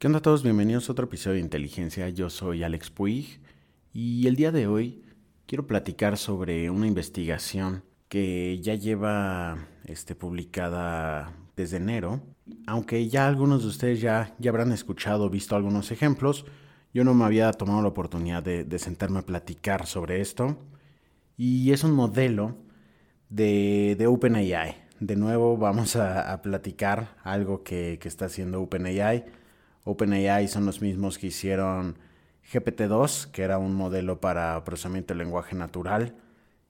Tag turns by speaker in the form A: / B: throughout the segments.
A: ¿Qué onda a todos? Bienvenidos a otro episodio de Inteligencia. Yo soy Alex Puig y el día de hoy quiero platicar sobre una investigación que ya lleva este, publicada desde enero. Aunque ya algunos de ustedes ya, ya habrán escuchado visto algunos ejemplos, yo no me había tomado la oportunidad de, sentarme a platicar sobre esto. Y es un modelo de, de OpenAI. De nuevo vamos a, platicar algo que está haciendo OpenAI OpenAI son los mismos que hicieron GPT-2, que era un modelo para procesamiento de lenguaje natural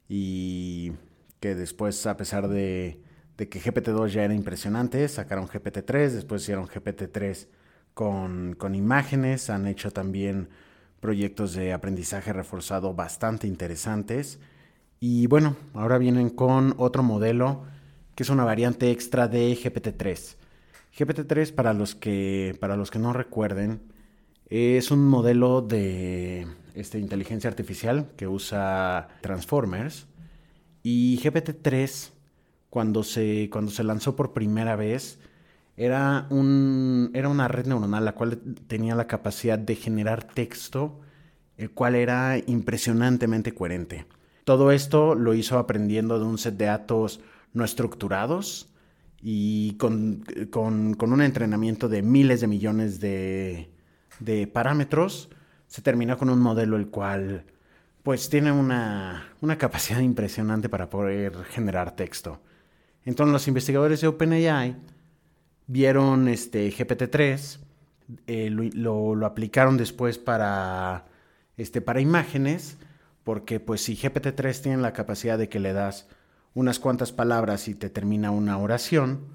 A: y que después, a pesar de, que GPT-2 ya era impresionante, sacaron GPT-3, después hicieron GPT-3 con, con imágenes, han hecho también proyectos de aprendizaje reforzado bastante interesantes. Y bueno, ahora vienen con otro modelo que es una variante extra de GPT-3. GPT-3, para los que, para los que no recuerden, es un modelo de este, inteligencia artificial que usa Transformers. Y GPT-3, cuando se, cuando se lanzó por primera vez, era, un, era una red neuronal la cual tenía la capacidad de generar texto, el cual era impresionantemente coherente. Todo esto lo hizo aprendiendo de un set de datos no estructurados y con, un entrenamiento de miles de millones de, parámetros, se terminó con un modelo el cual pues tiene una, capacidad impresionante para poder generar texto. Entonces los investigadores de OpenAI vieron este GPT-3, eh, lo, aplicaron después para, este, para imágenes, porque pues si GPT-3 tiene la capacidad de que le das unas cuantas palabras y te termina una oración,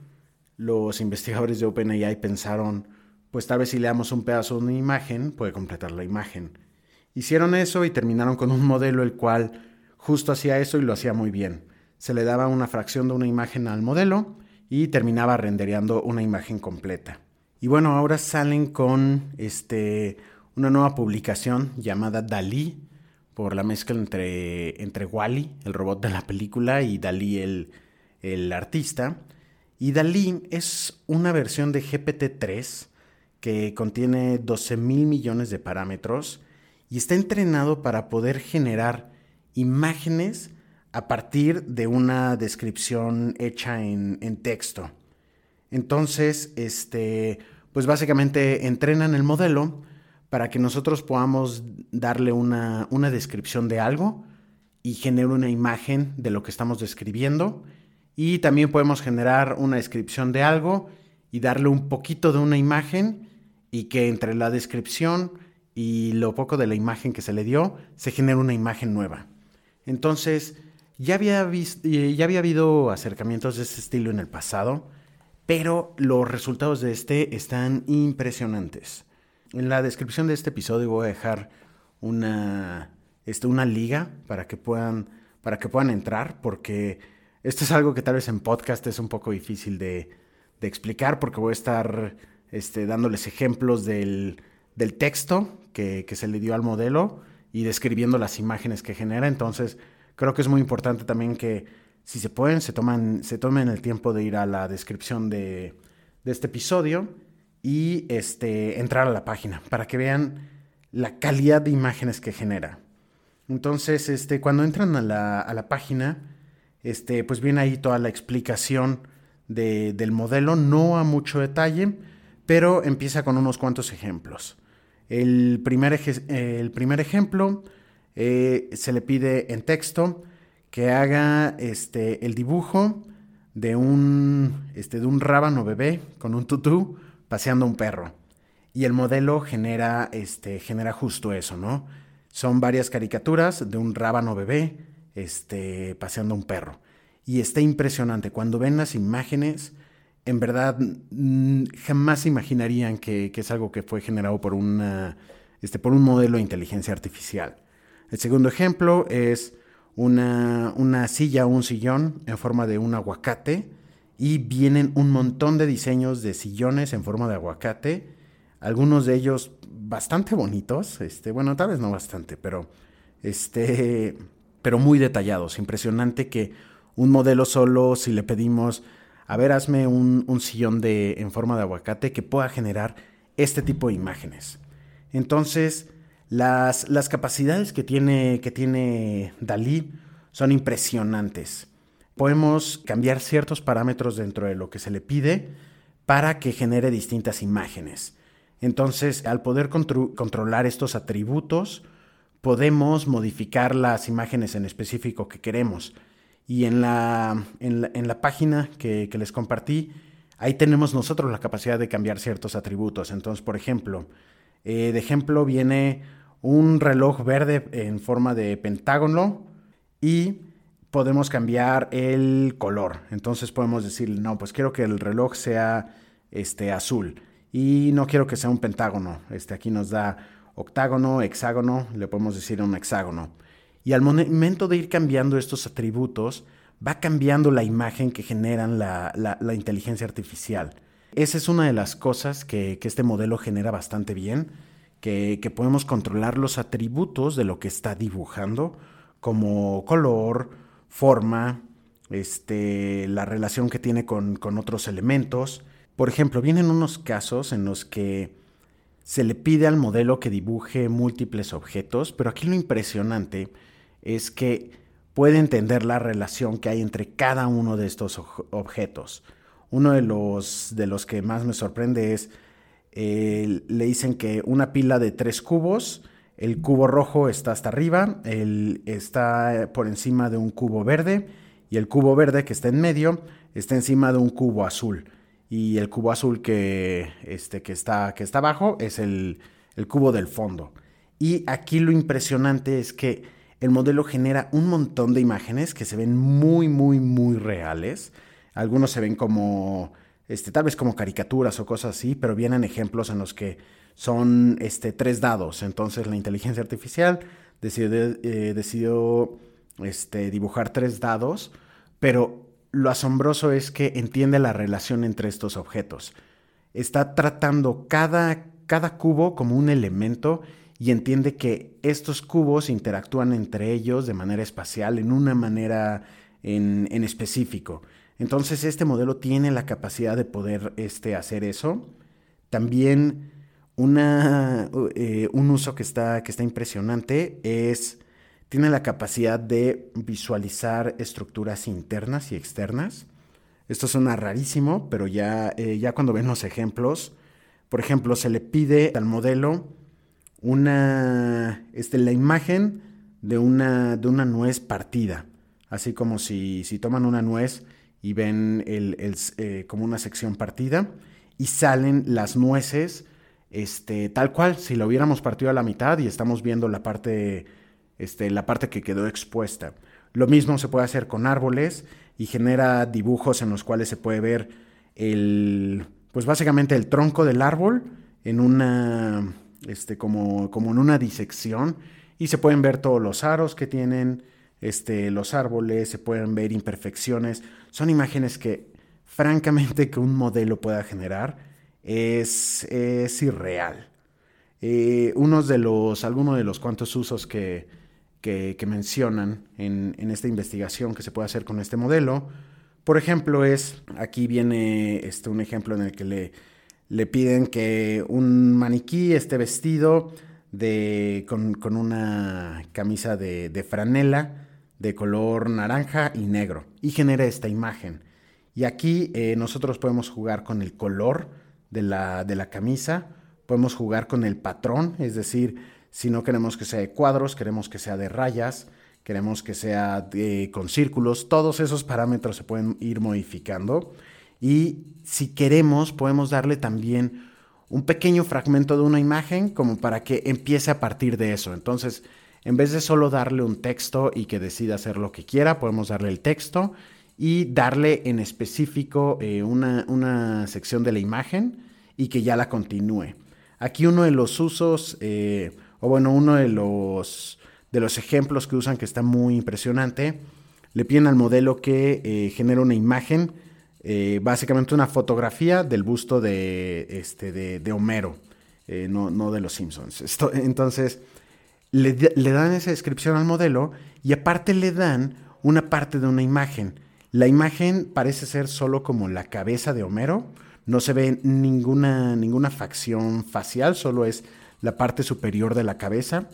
A: los investigadores de OpenAI pensaron, pues tal vez si le damos un pedazo de una imagen, puede completar la imagen. Hicieron eso y terminaron con un modelo el cual justo hacía eso y lo hacía muy bien. Se le daba una fracción de una imagen al modelo y terminaba rendereando una imagen completa. Y bueno, ahora salen con este, una nueva publicación llamada Dalí, por la mezcla entre, entre Wally, el robot de la película, y Dalí, el, el artista. Y Dalí es una versión de GPT-3 que contiene 12 mil millones de parámetros y está entrenado para poder generar imágenes a partir de una descripción hecha en, en texto. Entonces, este, pues básicamente entrenan el modelo para que nosotros podamos darle una, descripción de algo y generar una imagen de lo que estamos describiendo. Y también podemos generar una descripción de algo y darle un poquito de una imagen y que entre la descripción y lo poco de la imagen que se le dio se genere una imagen nueva. Entonces, ya había, ya había habido acercamientos de este estilo en el pasado, pero los resultados de este están impresionantes. En la descripción de este episodio voy a dejar una, este, una liga para que, puedan, para que puedan entrar, porque esto es algo que tal vez en podcast es un poco difícil de, explicar, porque voy a estar este, dándoles ejemplos del, texto que, se le dio al modelo y describiendo las imágenes que genera. Entonces, creo que es muy importante también que, si se pueden, se, toman, se tomen el tiempo de ir a la descripción de, de este episodio y este, entrar a la página para que vean la calidad de imágenes que genera. Entonces, este, cuando entran a la, página, este, pues viene ahí toda la explicación del modelo, no a mucho detalle, pero empieza con unos cuantos ejemplos. El primer, el primer ejemplo eh, se le pide en texto que haga este, el dibujo de un, este, de un rábano bebé con un tutú paseando un perro. Y el modelo genera, este, genera justo eso, ¿no? Son varias caricaturas de un rábano bebé este, paseando un perro. Y está impresionante. Cuando ven las imágenes, en verdad mm, jamás imaginarían que, es algo que fue generado por, una, este, por un modelo de inteligencia artificial. El segundo ejemplo es una, una silla o un sillón en forma de un aguacate y vienen un montón de diseños de sillones en forma de aguacate, algunos de ellos bastante bonitos, este, bueno, tal vez no bastante, pero este, pero muy detallados, impresionante que un modelo solo, si le pedimos, a ver, hazme un, sillón de, en forma de aguacate que pueda generar este tipo de imágenes. Entonces, las, las capacidades que tiene, que tiene Dalí son impresionantes. Podemos cambiar ciertos parámetros dentro de lo que se le pide para que genere distintas imágenes. Entonces, al poder controlar estos atributos, podemos modificar las imágenes en específico que queremos. Y en la, en la, página que, les compartí, ahí tenemos nosotros la capacidad de cambiar ciertos atributos. Entonces, por ejemplo, eh, de ejemplo viene un reloj verde en forma de pentágono y podemos cambiar el color. Entonces podemos decir, no, pues quiero que el reloj sea este, azul y no quiero que sea un pentágono. Este, aquí nos da octágono, hexágono, le podemos decir un hexágono. Y al momento de ir cambiando estos atributos, va cambiando la imagen que generan la, inteligencia artificial. Esa es una de las cosas que, este modelo genera bastante bien, que, podemos controlar los atributos de lo que está dibujando, como color, forma, este, la relación que tiene con, con otros elementos. Por ejemplo, vienen unos casos en los que se le pide al modelo que dibuje múltiples objetos, pero aquí lo impresionante es que puede entender la relación que hay entre cada uno de estos objetos. Uno de los, de los que más me sorprende es, eh, le dicen que una pila de tres cubos, el cubo rojo está hasta arriba, el, está por encima de un cubo verde y el cubo verde que está en medio está encima de un cubo azul. Y el cubo azul que, este, que, está, que está abajo es el, el cubo del fondo. Y aquí lo impresionante es que el modelo genera un montón de imágenes que se ven muy, muy, muy reales. Algunos se ven como, este, tal vez como caricaturas o cosas así, pero vienen ejemplos en los que son este, tres dados. Entonces la inteligencia artificial decidió, eh, decidió este, dibujar tres dados, pero lo asombroso es que entiende la relación entre estos objetos. Está tratando cada, cada cubo como un elemento y entiende que estos cubos interactúan entre ellos de manera espacial, en una manera en, específico. Entonces este modelo tiene la capacidad de poder este, hacer eso. También una, eh, un uso que está, que está impresionante es, tiene la capacidad de visualizar estructuras internas y externas. Esto suena rarísimo, pero ya, eh, ya cuando ven los ejemplos, por ejemplo, se le pide al modelo una, este, la imagen de una, de una nuez partida, así como si, si toman una nuez y ven el, eh, como una sección partida y salen las nueces este, tal cual, si lo hubiéramos partido a la mitad y estamos viendo la parte, este, la parte que quedó expuesta. Lo mismo se puede hacer con árboles y genera dibujos en los cuales se puede ver el, pues básicamente el tronco del árbol en una, este, como, como en una disección y se pueden ver todos los aros que tienen este, los árboles, se pueden ver imperfecciones. Son imágenes que francamente que un modelo pueda generar es, es irreal. Eh, unos de los, algunos de los cuantos usos que, que, mencionan en, en, esta investigación que se puede hacer con este modelo, por ejemplo, es, aquí viene este, un ejemplo en el que le, le piden que un maniquí esté vestido de, con, una camisa de, franela de color naranja y negro y genera esta imagen. Y aquí eh, nosotros podemos jugar con el color de la, de la camisa, podemos jugar con el patrón, es decir, si no queremos que sea de cuadros, queremos que sea de rayas, queremos que sea con círculos, todos esos parámetros se pueden ir modificando. Y si queremos, podemos darle también un pequeño fragmento de una imagen como para que empiece a partir de eso. Entonces, en vez de solo darle un texto y que decida hacer lo que quiera, podemos darle el texto y darle en específico eh, una, sección de la imagen y que ya la continúe. Aquí uno de los usos, eh, o bueno, uno de los, de los ejemplos que usan que está muy impresionante, le piden al modelo que eh, genere una imagen eh, básicamente una fotografía del busto de, este, de, Homero, eh, no, de los Simpsons. entonces, le, dan esa descripción al modelo y aparte le dan una parte de una imagen. La imagen parece ser solo como la cabeza de Homero, no se ve ninguna, ninguna facción facial, solo es la parte superior de la cabeza.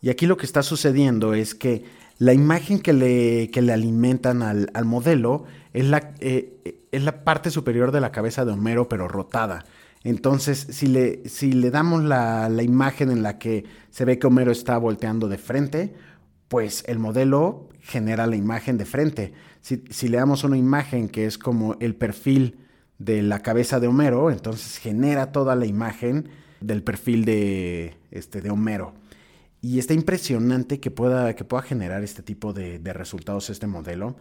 A: Y aquí lo que está sucediendo es que la imagen que le, le alimentan al, modelo es la, eh, es la parte superior de la cabeza de Homero, pero rotada. Entonces, si le, si le damos la, imagen en la que se ve que Homero está volteando de frente, pues el modelo genera la imagen de frente. Si, si, le damos una imagen que es como el perfil de la cabeza de Homero, entonces genera toda la imagen del perfil de, este, de Homero. Y está impresionante que pueda, que pueda generar este tipo de, de resultados este modelo.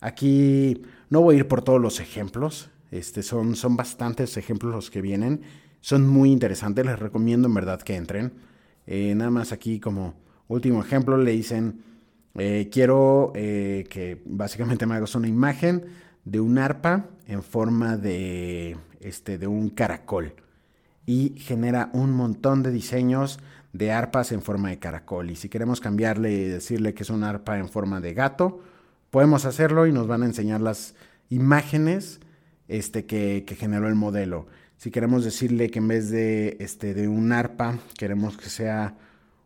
A: Aquí no voy a ir por todos los ejemplos, este, son, son bastantes ejemplos los que vienen. Son muy interesantes, les recomiendo en verdad que entren. Eh, nada más aquí como último ejemplo le dicen, eh, quiero eh, que básicamente me hagas una imagen de un arpa en forma de, este, de un caracol. Y genera un montón de diseños de arpas en forma de caracol. Y si queremos cambiarle y decirle que es un arpa en forma de gato, podemos hacerlo y nos van a enseñar las imágenes este, que, generó el modelo. Si queremos decirle que en vez de, este, de un arpa, queremos que sea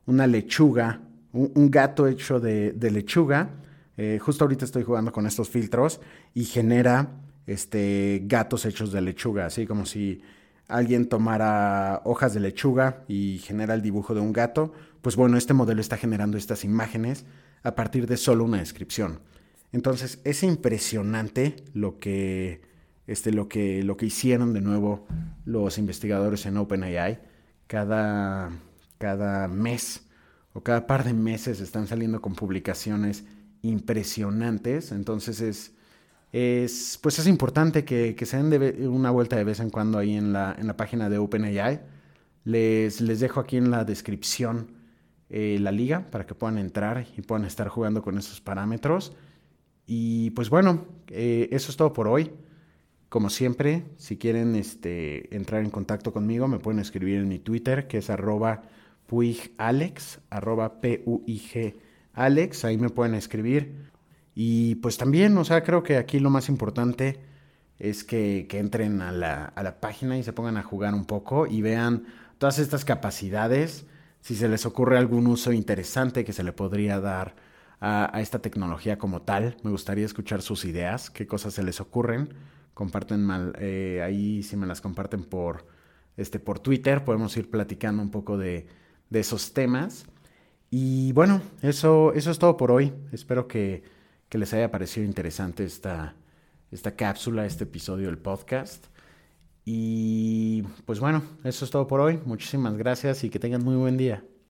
A: una lechuga, un, gato hecho de, lechuga, eh, justo ahorita estoy jugando con estos filtros y genera este, gatos hechos de lechuga, así como si alguien tomara hojas de lechuga y genera el dibujo de un gato, pues bueno, este modelo está generando estas imágenes a partir de solo una descripción. Entonces es impresionante lo que, este, lo, que, lo que hicieron de nuevo los investigadores en OpenAI. Cada, cada mes o cada par de meses están saliendo con publicaciones impresionantes. Entonces es, es, pues es importante que, se den una vuelta de vez en cuando ahí en la, en la página de OpenAI. Les, les dejo aquí en la descripción eh, la liga para que puedan entrar y puedan estar jugando con esos parámetros. Y pues bueno, eh, eso es todo por hoy. Como siempre, si quieren este, entrar en contacto conmigo, me pueden escribir en mi Twitter, que es arroba puigalex, arroba P-U-I-G Alex, ahí me pueden escribir. Y pues también, o sea, creo que aquí lo más importante es que, entren a la, a la, página y se pongan a jugar un poco y vean todas estas capacidades, si se les ocurre algún uso interesante que se le podría dar a, a esta tecnología como tal. Me gustaría escuchar sus ideas, qué cosas se les ocurren comparten mal, eh, ahí si me las comparten por, este, por Twitter, podemos ir platicando un poco de, de esos temas. Y bueno, eso, eso es todo por hoy. Espero que, que les haya parecido interesante esta, esta cápsula, este episodio del podcast. Y pues bueno, eso es todo por hoy. Muchísimas gracias y que tengan muy buen día.